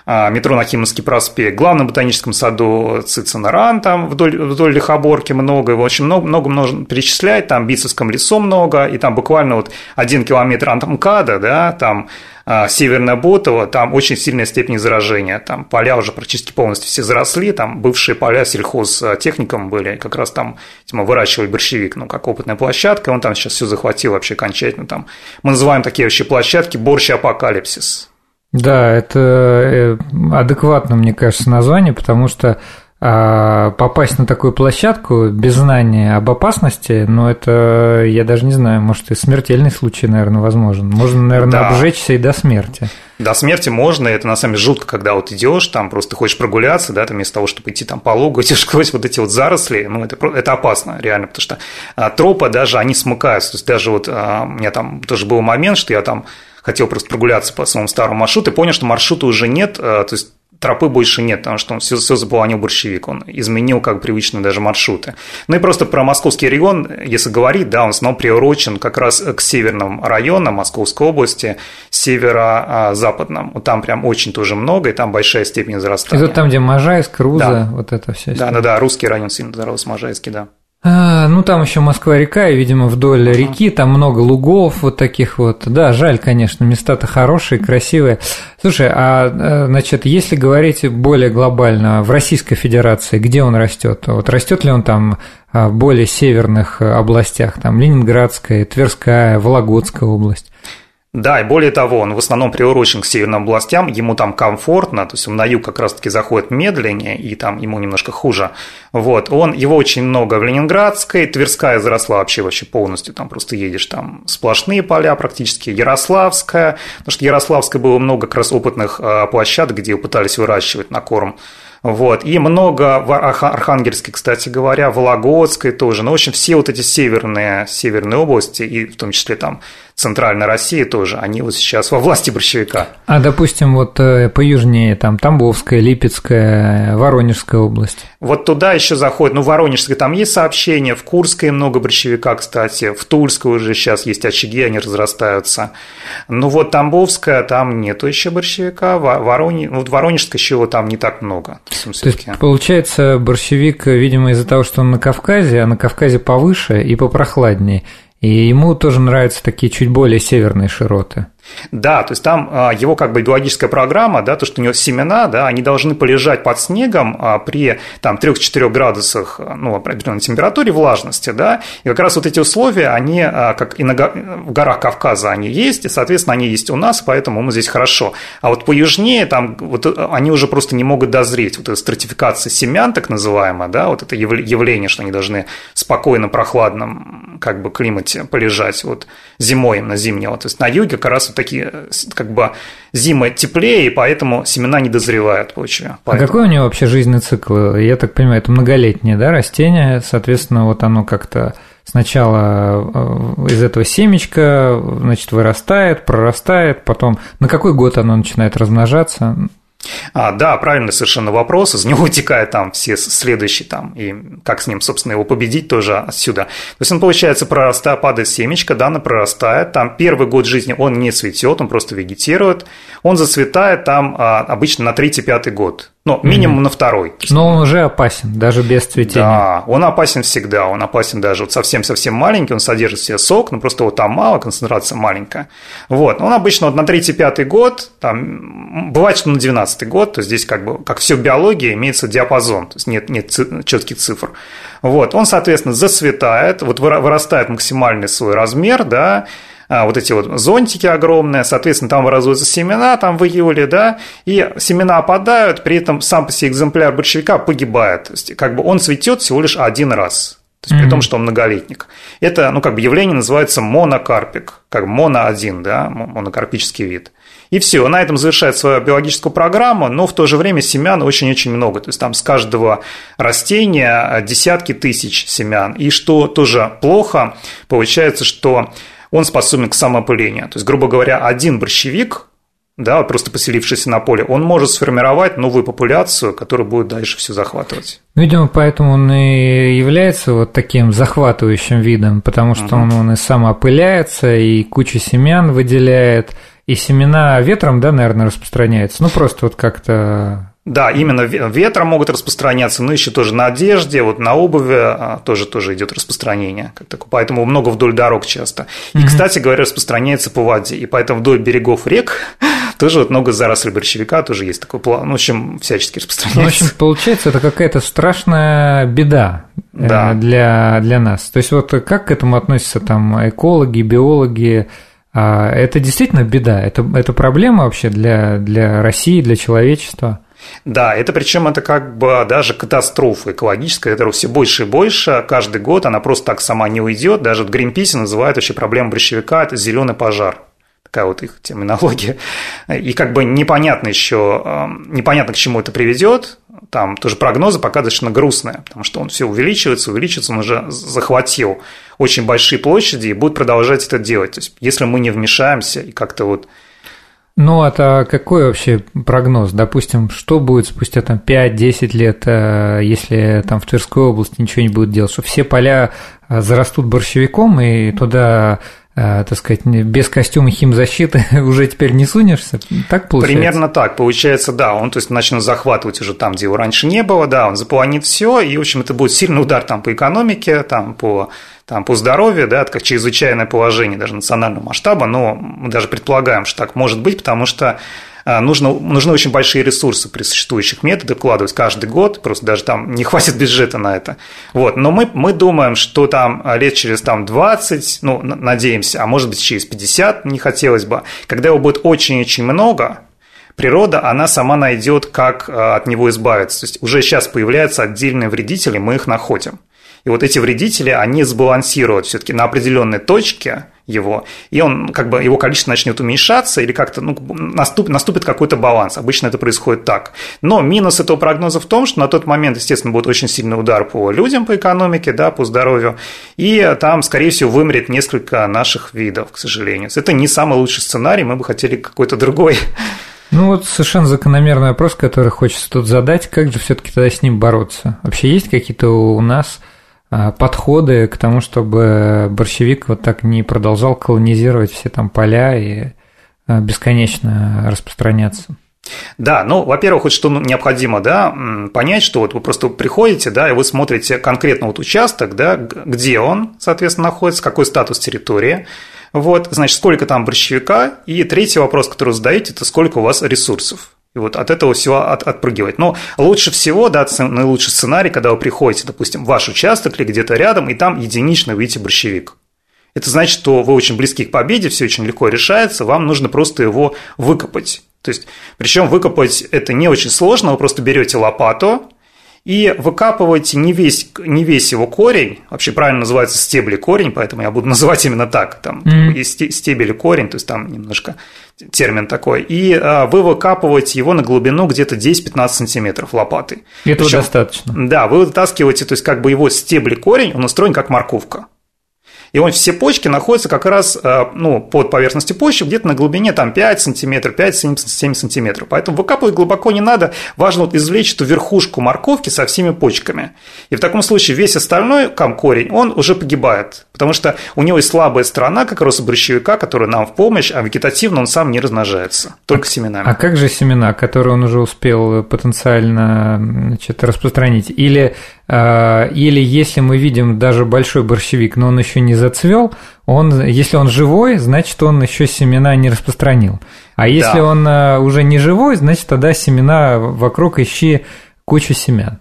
метро Нахимовский проспект, главном ботаническом саду Цицинаран, там вдоль, вдоль Лихоборки много, его очень много, много можно перечислять, там в Битцевском лесу много, и там буквально вот один километр от МКАДа, да, там а, Северная Ботова, там очень сильная степень заражения, там поля уже практически полностью все заросли, там бывшие поля сельхозтехником были, как раз там типа, выращивали борщевик, ну, как опытная площадка, он там сейчас все захватил вообще окончательно, там, мы называем такие вообще площадки борщ-апокалипсис, да, это э, адекватно, мне кажется, название, потому что а попасть на такую площадку без знания об опасности, ну, это, я даже не знаю, может, и смертельный случай, наверное, возможен. Можно, наверное, да. обжечься и до смерти. До смерти можно, это на самом деле жутко, когда вот идешь, там просто хочешь прогуляться, да, там вместо того, чтобы идти там по лугу, идешь сквозь вот эти вот заросли, ну, это, это опасно, реально, потому что а, тропы даже, они смыкаются, то есть даже вот а, у меня там тоже был момент, что я там хотел просто прогуляться по своему старому маршруту и понял, что маршрута уже нет, а, то есть тропы больше нет, потому что он все, все заполонил борщевик, он изменил как привычные даже маршруты. Ну и просто про московский регион, если говорить, да, он снова приурочен как раз к северным районам Московской области, северо-западным. Вот там прям очень тоже много, и там большая степень зарастания. Это там, где Можайск, Руза, да. вот это все. Да, да, да, русский район сильно зарос, Можайский, да. Ну, там еще Москва-река, и, видимо, вдоль uh-huh. реки там много лугов вот таких вот. Да, жаль, конечно, места-то хорошие, красивые. Слушай, а, э, значит, если говорить более глобально, в Российской Федерации, где он растет? Вот растет ли он там а, в более северных областях, там Ленинградская, Тверская, Вологодская область? Да, и более того, он в основном приурочен к северным областям, ему там комфортно, то есть он на юг как раз-таки заходит медленнее, и там ему немножко хуже. Вот, он, его очень много в Ленинградской, Тверская заросла вообще вообще полностью, там просто едешь, там сплошные поля практически, Ярославская, потому что Ярославская было много как раз опытных а, площадок, где пытались выращивать на корм вот. И много в Архангельске, кстати говоря, Вологодской тоже. Ну, в общем, все вот эти северные, северные области, и в том числе там центральной России тоже, они вот сейчас во власти борщевика. А, допустим, вот э, поюжнее, там Тамбовская, Липецкая, Воронежская область? Вот туда еще заходит, ну, в Воронежской там есть сообщения, в Курской много борщевика, кстати, в Тульской уже сейчас есть очаги, они разрастаются. Ну, вот Тамбовская, там нету еще борщевика, Воронеж, вот Воронежская еще его там не так много. То есть, получается, борщевик, видимо, из-за того, что он на Кавказе, а на Кавказе повыше и попрохладнее, и ему тоже нравятся такие чуть более северные широты. Да, то есть там а, его как бы биологическая программа, да, то, что у него семена, да, они должны полежать под снегом а, при там 3-4 градусах, ну, определенной температуре, влажности, да, и как раз вот эти условия, они, а, как и на, в горах Кавказа они есть, и, соответственно, они есть у нас, поэтому мы здесь хорошо. А вот поюжнее там вот они уже просто не могут дозреть, вот эта стратификация семян, так называемая, да, вот это явление, что они должны спокойно, прохладном как бы климате полежать вот зимой на зимнего, то есть на юге как раз такие, как бы зима теплее, и поэтому семена не дозревают в почве. Поэтому... А какой у него вообще жизненный цикл? Я так понимаю, это многолетнее, да, растение, соответственно, вот оно как-то сначала э, из этого семечка, значит, вырастает, прорастает, потом на какой год оно начинает размножаться? А, да, правильный совершенно вопрос. Из него вытекает там все следующие там, и как с ним, собственно, его победить тоже отсюда. То есть он, получается, прорастает, падает семечко, да, она прорастает. Там первый год жизни он не цветет, он просто вегетирует. Он зацветает там а, обычно на третий-пятый год. Ну, минимум mm-hmm. на второй. Но он уже опасен, даже без цветения. Да, он опасен всегда. Он опасен даже вот совсем-совсем маленький, он содержит в себе сок, но просто вот там мало, концентрация маленькая. Вот. Он обычно вот на третий-пятый год, там, бывает, что на двенадцатый год, то здесь как бы, как все в биологии, имеется диапазон, то есть нет, нет четких цифр. Вот. Он, соответственно, зацветает, вот вырастает максимальный свой размер, да, вот эти вот зонтики огромные, соответственно, там образуются семена там в июле, да, и семена опадают, при этом сам по себе экземпляр борщевика погибает. То есть, как бы он цветет всего лишь один раз. То есть, mm-hmm. при том, что он многолетник. Это, ну, как бы явление называется монокарпик, как моно один, да, монокарпический вид. И все, на этом завершает свою биологическую программу, но в то же время семян очень-очень много. То есть там с каждого растения десятки тысяч семян. И что тоже плохо, получается, что он способен к самоопылению. То есть, грубо говоря, один борщевик, да, просто поселившийся на поле, он может сформировать новую популяцию, которая будет дальше все захватывать. Ну, видимо, поэтому он и является вот таким захватывающим видом, потому что угу. он, он и самоопыляется, и кучу семян выделяет, и семена ветром, да, наверное, распространяются. Ну, просто вот как-то да, именно ветром могут распространяться, но еще тоже на одежде, вот на обуви а, тоже, тоже идет распространение. Поэтому много вдоль дорог часто. И, mm-hmm. кстати говоря, распространяется по воде. И поэтому вдоль берегов рек тоже вот много зарослей борщевика, тоже есть такой план. Ну, в общем, всячески распространяется. Ну, в общем, получается, это какая-то страшная беда э, да. для, для нас. То есть, вот как к этому относятся там экологи, биологи, а, это действительно беда, это, это проблема вообще для, для России, для человечества. Да, это причем это как бы даже катастрофа экологическая, которая все больше и больше, каждый год она просто так сама не уйдет, даже в Гринписе называют вообще проблему борщевика, это зеленый пожар такая вот их терминология. И как бы непонятно еще, эм, непонятно, к чему это приведет. Там тоже прогнозы пока достаточно грустные, потому что он все увеличивается, увеличивается, он уже захватил очень большие площади и будет продолжать это делать. То есть, если мы не вмешаемся и как-то вот Ну, это какой вообще прогноз? Допустим, что будет спустя там 5-10 лет, э, если там в Тверской области ничего не будет делать, что все поля э, зарастут борщевиком, и туда э, так сказать, без костюма химзащиты уже теперь не сунешься. Так получается? Примерно так. Получается, да. Он то есть, начнет захватывать уже там, где его раньше не было, да, он заполонит все, и, в общем, это будет сильный удар там по экономике, там по там, по здоровью, да, это как чрезвычайное положение даже национального масштаба, но мы даже предполагаем, что так может быть, потому что а, нужно, нужны очень большие ресурсы при существующих методах вкладывать каждый год, просто даже там не хватит бюджета на это. Вот. Но мы, мы думаем, что там лет через там, 20, ну, надеемся, а может быть через 50, не хотелось бы, когда его будет очень-очень много, природа, она сама найдет, как а, от него избавиться. То есть уже сейчас появляются отдельные вредители, мы их находим. И вот эти вредители, они сбалансируют все-таки на определенной точке его, и он как бы его количество начнет уменьшаться или как-то ну, наступит, наступит какой-то баланс. Обычно это происходит так. Но минус этого прогноза в том, что на тот момент, естественно, будет очень сильный удар по людям, по экономике, да, по здоровью, и там, скорее всего, вымрет несколько наших видов, к сожалению. Это не самый лучший сценарий, мы бы хотели какой-то другой. Ну вот совершенно закономерный вопрос, который хочется тут задать, как же все-таки тогда с ним бороться? Вообще есть какие-то у нас подходы к тому, чтобы борщевик вот так не продолжал колонизировать все там поля и а, бесконечно распространяться. Да, ну, во-первых, вот что необходимо, да, понять, что вот вы просто приходите, да, и вы смотрите конкретно вот участок, да, где он, соответственно, находится, какой статус территории, вот, значит, сколько там борщевика, и третий вопрос, который задаете, это сколько у вас ресурсов. И вот от этого всего от, отпрыгивать. Но лучше всего, да, наилучший сценарий, когда вы приходите, допустим, в ваш участок или где-то рядом, и там единично видите борщевик. Это значит, что вы очень близки к победе, все очень легко решается, вам нужно просто его выкопать. То есть, причем выкопать это не очень сложно, вы просто берете лопату, и выкапываете не весь, не весь его корень, вообще правильно называется стебли корень, поэтому я буду называть именно так, там mm-hmm. есть стебель и корень, то есть там немножко термин такой, и а, вы выкапываете его на глубину где-то 10-15 сантиметров лопатой. Этого Причем, достаточно. Да, вы вытаскиваете, то есть как бы его стебли корень, он устроен как морковка. И он, все почки находятся как раз э, ну, под поверхностью почвы, где-то на глубине там, 5 сантиметров, 5-7 сантиметров. Поэтому выкапывать глубоко не надо. Важно вот извлечь эту верхушку морковки со всеми почками. И в таком случае весь остальной корень, он уже погибает. Потому что у него есть слабая сторона, как раз у борщевика, которая нам в помощь, а вегетативно он сам не размножается, только а, семенами. А как же семена, которые он уже успел потенциально значит, распространить? Или Э, или если мы видим даже большой борщевик, но он еще не зацвел, он, если он живой, значит он еще семена не распространил. А если да. он э, уже не живой, значит тогда семена вокруг ищи кучу семян.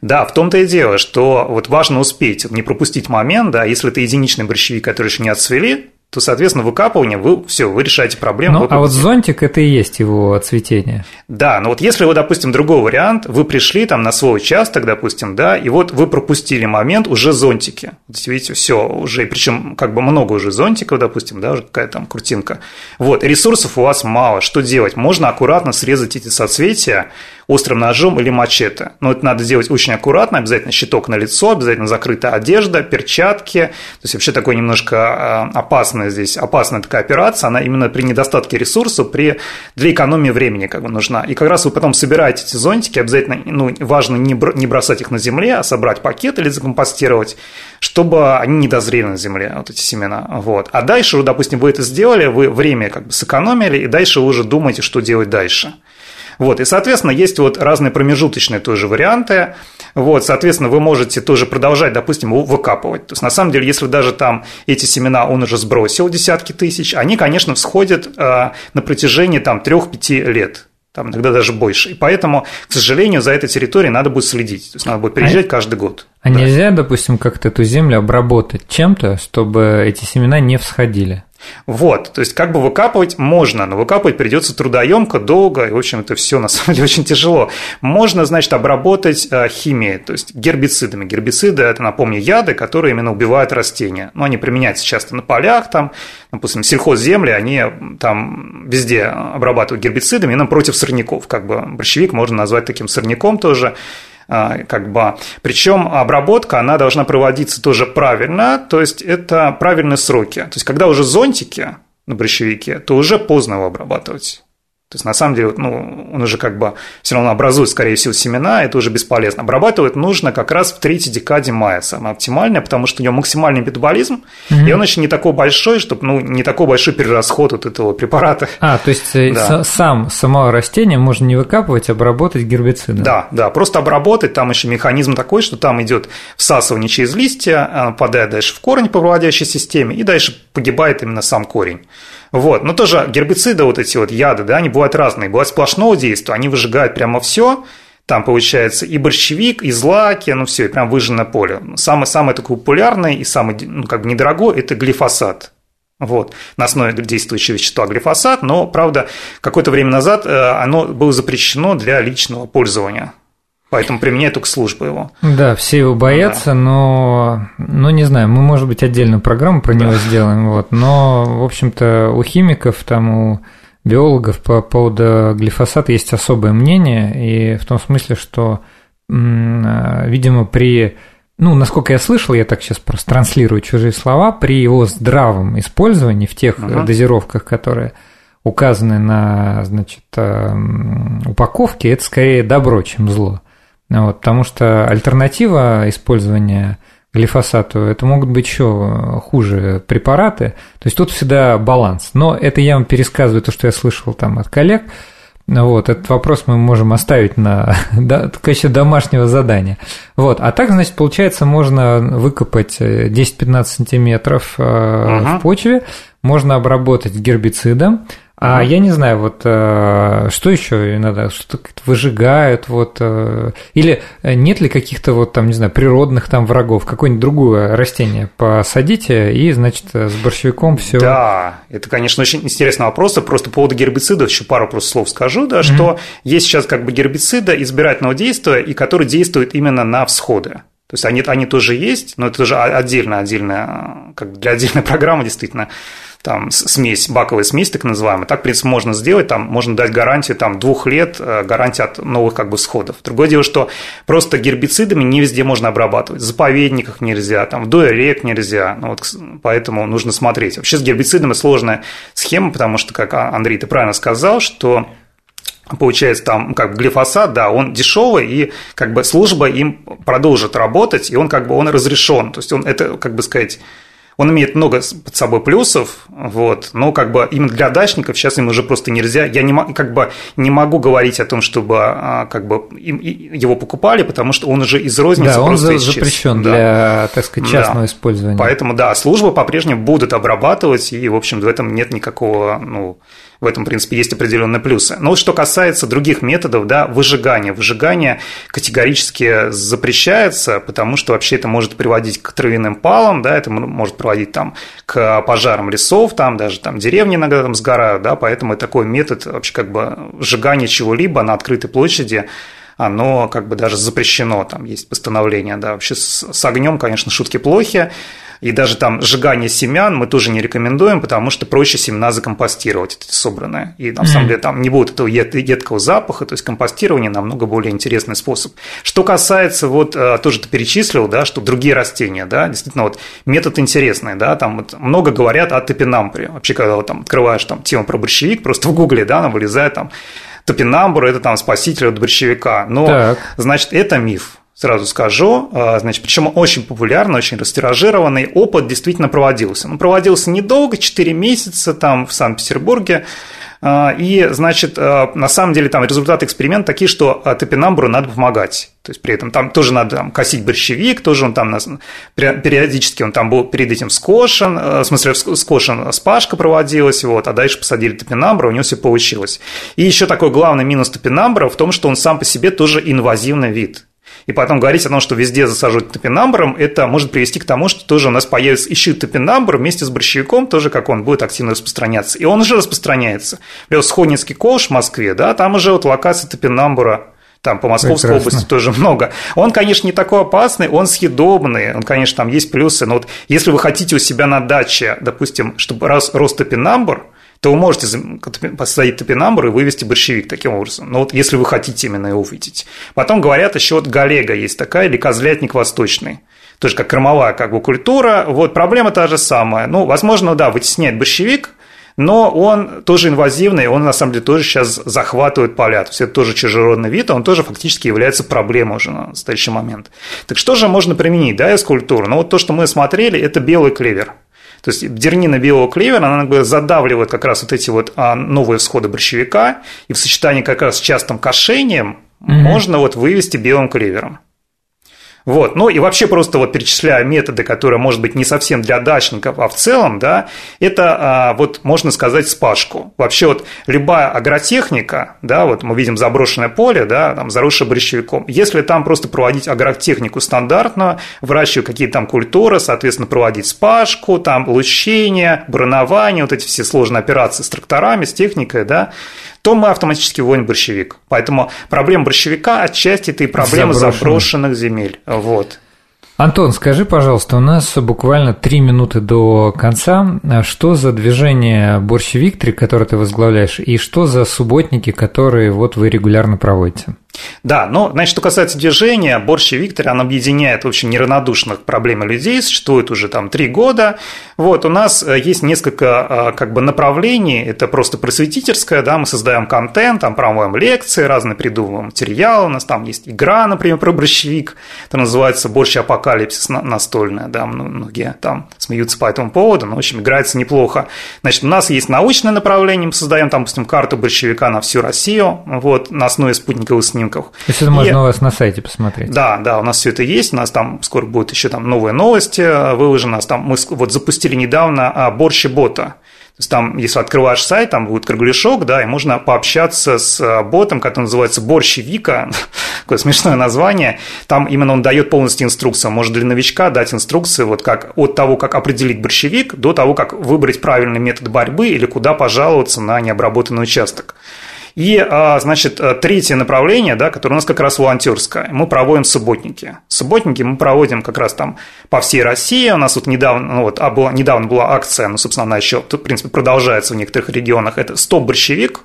Да, в том-то и дело, что вот важно успеть, не пропустить момент, да, если это единичный борщевик, который еще не отцвели, то, соответственно, выкапывание, вы все, вы решаете проблему. Ну, а вот зонтик – это и есть его цветение. Да, но вот если вы, допустим, другой вариант, вы пришли там на свой участок, допустим, да, и вот вы пропустили момент уже зонтики. Вот, видите, все уже, причем как бы много уже зонтиков, допустим, да, уже какая-то там крутинка. Вот, ресурсов у вас мало, что делать? Можно аккуратно срезать эти соцветия, острым ножом или мачете. Но это надо делать очень аккуратно, обязательно щиток на лицо, обязательно закрытая одежда, перчатки. То есть вообще такой немножко а, опасная здесь, опасная такая операция, она именно при недостатке ресурсов, при, для экономии времени как бы нужна. И как раз вы потом собираете эти зонтики, обязательно ну, важно не, не бросать их на земле, а собрать пакет или закомпостировать, чтобы они не дозрели на земле, вот эти семена. Вот. А дальше, допустим, вы это сделали, вы время как бы сэкономили, и дальше вы уже думаете, что делать дальше. Вот, и, соответственно, есть вот разные промежуточные тоже варианты. Вот, соответственно, вы можете тоже продолжать, допустим, его выкапывать. То есть, на самом деле, если даже там эти семена он уже сбросил десятки тысяч, они, конечно, всходят э, на протяжении там 3-5 лет там иногда даже больше. И поэтому, к сожалению, за этой территорией надо будет следить. То есть надо будет приезжать а, каждый год. А да. нельзя, допустим, как-то эту землю обработать чем-то, чтобы эти семена не всходили? Вот, то есть как бы выкапывать можно, но выкапывать придется трудоемко, долго, и, в общем, это все на самом деле очень тяжело. Можно, значит, обработать э, химией, то есть гербицидами. Гербициды – это, напомню, яды, которые именно убивают растения. Но они применяются часто на полях, там, допустим, сельхозземли, они там везде обрабатывают гербицидами, именно против сорняков. Как бы борщевик можно назвать таким сорняком тоже. А, как бы. Причем обработка, она должна проводиться тоже правильно, то есть это правильные сроки. То есть когда уже зонтики на борщевике, то уже поздно его обрабатывать. То есть, на самом деле, ну, он уже как бы все равно образует, скорее всего, семена, это уже бесполезно. Обрабатывать нужно как раз в третьей декаде мая, самое оптимальное, потому что у него максимальный метаболизм, mm-hmm. и он еще не такой большой, чтобы, ну, не такой большой перерасход вот этого препарата. А, то есть, э, да. сам, само растение можно не выкапывать, а обработать гербицидом. Да, да, просто обработать, там еще механизм такой, что там идет всасывание через листья, попадает дальше в корень по выводящей системе, и дальше погибает именно сам корень. Вот. Но тоже гербициды, вот эти вот яды, да, они бывают разные. Бывают сплошного действия, они выжигают прямо все, там получается и борщевик, и злаки, ну все, прям выжженное поле. Самый, самый такой популярный и самый ну, как бы недорогой – это глифосат. Вот, на основе действующего вещества глифосат, но, правда, какое-то время назад э, оно было запрещено для личного пользования. Поэтому применяют только службы его. Да, все его боятся, да. но, ну, не знаю, мы, может быть, отдельную программу про да. него сделаем, вот, но, в общем-то, у химиков, там, у биологов по поводу глифосата есть особое мнение, и в том смысле, что, видимо, при ну, насколько я слышал, я так сейчас просто транслирую чужие слова, при его здравом использовании в тех uh-huh. дозировках, которые указаны на, значит, упаковке, это скорее добро, чем зло. Вот, потому что альтернатива использования глифосату это могут быть еще хуже препараты. То есть тут всегда баланс. Но это я вам пересказываю то, что я слышал там от коллег. Вот, этот вопрос мы можем оставить на да, качестве домашнего задания. Вот, а так, значит, получается, можно выкопать 10-15 сантиметров угу. в почве, можно обработать гербицидом, а я не знаю, вот э, что еще иногда, что-то выжигают, вот, э, или нет ли каких-то вот там, не знаю, природных там врагов, какое-нибудь другое растение посадите, и, значит, с борщевиком все. Да, это, конечно, очень интересный вопрос, просто по поводу гербицидов еще пару просто слов скажу, да, mm-hmm. что есть сейчас как бы гербициды избирательного действия, и которые действуют именно на всходы. То есть они, они тоже есть, но это тоже отдельно, отдельно, как для отдельной программы действительно там смесь, баковая смесь так называемая. Так, в принципе, можно сделать, там можно дать гарантию там, двух лет, э, гарантию от новых как бы сходов. Другое дело, что просто гербицидами не везде можно обрабатывать. В заповедниках нельзя, там, в рек нельзя, ну, вот, поэтому нужно смотреть. Вообще с гербицидами сложная схема, потому что, как Андрей, ты правильно сказал, что получается там как глифосат, да, он дешевый, и как бы служба им продолжит работать, и он как бы он разрешен. То есть он это, как бы сказать, он имеет много под собой плюсов, вот, но как бы именно для дачников сейчас им уже просто нельзя. Я не, как бы не могу говорить о том, чтобы а, как бы им, его покупали, потому что он уже из розницы да, просто он запрещен да. для, так сказать, частного да. использования. Поэтому, да, службы по-прежнему будут обрабатывать, и, в общем, в этом нет никакого, ну, в этом, в принципе, есть определенные плюсы. Но вот что касается других методов, да, выжигания. Выжигание категорически запрещается, потому что вообще это может приводить к травяным палам, да, это может приводить там к пожарам лесов, там даже там деревни иногда там сгорают, да, поэтому такой метод вообще как бы сжигания чего-либо на открытой площади оно как бы даже запрещено, там есть постановление, да, вообще с, с огнем, конечно, шутки плохи, и даже там сжигание семян мы тоже не рекомендуем, потому что проще семена закомпостировать, это собранное. И на самом деле там не будет этого едкого запаха, то есть компостирование намного более интересный способ. Что касается, вот э, тоже ты перечислил, да, что другие растения, да, действительно, вот метод интересный, да, там вот много говорят о топинамбре. Вообще, когда вот там открываешь там тему про борщевик, просто в гугле, да, она вылезает там топинамбур – это там спаситель от борщевика. Но, так. значит, это миф сразу скажу. А, значит, причем очень популярный, очень растиражированный опыт действительно проводился. Он проводился недолго, 4 месяца там в Санкт-Петербурге. А, и, значит, а, на самом деле там результаты эксперимента такие, что топинамбуру надо помогать. То есть при этом там тоже надо там, косить борщевик, тоже он там периодически он там был перед этим скошен, в смысле скошен спашка проводилась, вот, а дальше посадили топинамбура, у него все получилось. И еще такой главный минус топинамбура в том, что он сам по себе тоже инвазивный вид. И потом говорить о том, что везде засаживать топинамбуром, это может привести к тому, что тоже у нас появится еще топинамбур вместе с борщевиком, тоже как он будет активно распространяться. И он уже распространяется. Например, Сходницкий колш в Москве, да, там уже вот локация топинамбура там по Московской Прекрасно. области тоже много. Он, конечно, не такой опасный, он съедобный, он, конечно, там есть плюсы, но вот если вы хотите у себя на даче, допустим, чтобы рос, рос топинамбур, то вы можете посадить топинамбур и вывести борщевик таким образом. Но вот если вы хотите именно его увидеть. Потом говорят еще вот галега есть такая, или козлятник восточный тоже как кормовая как бы культура. Вот проблема та же самая. Ну, возможно, да, вытесняет борщевик, но он тоже инвазивный, он на самом деле тоже сейчас захватывает поля. То есть это тоже чужеродный вид, он тоже фактически является проблемой уже на настоящий момент. Так что же можно применить, да, из культуры? Ну вот то, что мы смотрели, это белый клевер. То есть дернина белого клевера, она как бы задавливает как раз вот эти вот а, новые всходы борщевика, и в сочетании как раз с частым кошением mm-hmm. можно вот вывести белым клевером. Вот. Ну и вообще просто вот перечисляя методы, которые, может быть, не совсем для дачников, а в целом, да, это а, вот можно сказать спашку. Вообще вот любая агротехника, да, вот мы видим заброшенное поле, да, там заросшее борщевиком. Если там просто проводить агротехнику стандартно, выращивать какие-то там культуры, соответственно, проводить спашку, там лучение, бронование, вот эти все сложные операции с тракторами, с техникой, да, то мы автоматически вводим борщевик. Поэтому проблема борщевика отчасти это и проблема заброшенных, заброшенных земель. Вот. Антон, скажи, пожалуйста, у нас буквально три минуты до конца. Что за движение Борщ Виктори, которое ты возглавляешь, и что за субботники, которые вот вы регулярно проводите? Да, ну, значит, что касается движения, Борщ и Виктор, он объединяет, в общем, неравнодушных проблем людей, существует уже там три года. Вот, у нас э, есть несколько э, как бы направлений, это просто просветительское, да, мы создаем контент, там проводим лекции, разные придумываем материалы, у нас там есть игра, например, про борщевик, это называется «Борщ апокалипсис» настольная, да, многие там смеются по этому поводу, но, в общем, играется неплохо. Значит, у нас есть научное направление, мы создаем там, допустим, карту борщевика на всю Россию, вот, на основе спутниковых снимков снимков. То есть это можно и... у вас на сайте посмотреть. Да, да, у нас все это есть, у нас там скоро будут еще там новые новости э, выложены, у нас там мы вот запустили недавно а, борщи бота. То есть там, если открываешь сайт, там будет кругляшок, да, и можно пообщаться с э, ботом, который называется Борщевика, такое смешное название. Там именно он дает полностью инструкцию. Может для новичка дать инструкции вот как от того, как определить борщевик, до того, как выбрать правильный метод борьбы или куда пожаловаться на необработанный участок. И, а, значит, э, третье направление, да, которое у нас как раз волонтерское, мы проводим субботники. Субботники мы проводим как раз там по всей России. У нас вот недавно, ну вот, а была, недавно была акция, ну, собственно, она еще, в принципе, продолжается в некоторых регионах. Это «Стоп борщевик»,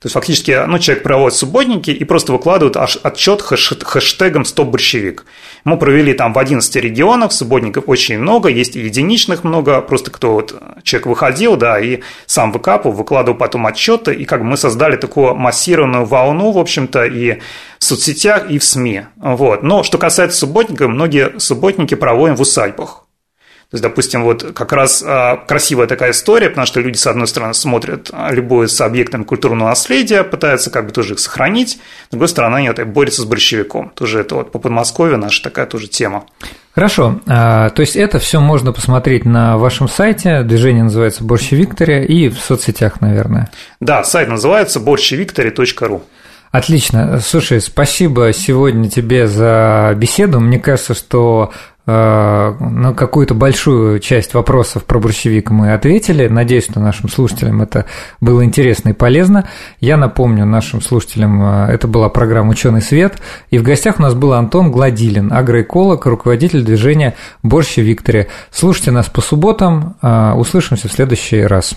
то есть фактически ну, человек проводит субботники и просто выкладывает отчет хэштегом «Стоп борщевик». Мы провели там в 11 регионах, субботников очень много, есть и единичных много, просто кто вот человек выходил, да, и сам выкапывал, выкладывал потом отчеты, и как бы мы создали такую массированную волну, в общем-то, и в соцсетях, и в СМИ. Вот. Но что касается субботников, многие субботники проводим в усадьбах. То есть, допустим, вот как раз а, красивая такая история, потому что люди, с одной стороны, смотрят а, любое с объектом культурного наследия, пытаются как бы тоже их сохранить, с другой стороны, они вот борются с борщевиком. Тоже это вот по Подмосковью наша такая тоже тема. Хорошо, а, то есть это все можно посмотреть на вашем сайте, движение называется Борщи Виктория и в соцсетях, наверное. Да, сайт называется борщевиктория.ру. Отлично. Слушай, спасибо сегодня тебе за беседу. Мне кажется, что на какую-то большую часть вопросов про борщевик мы ответили. Надеюсь, что нашим слушателям это было интересно и полезно. Я напомню нашим слушателям, э, это была программа «Ученый свет», и в гостях у нас был Антон Гладилин, агроэколог, руководитель движения «Борщи Виктория». Слушайте нас по субботам, э, услышимся в следующий раз.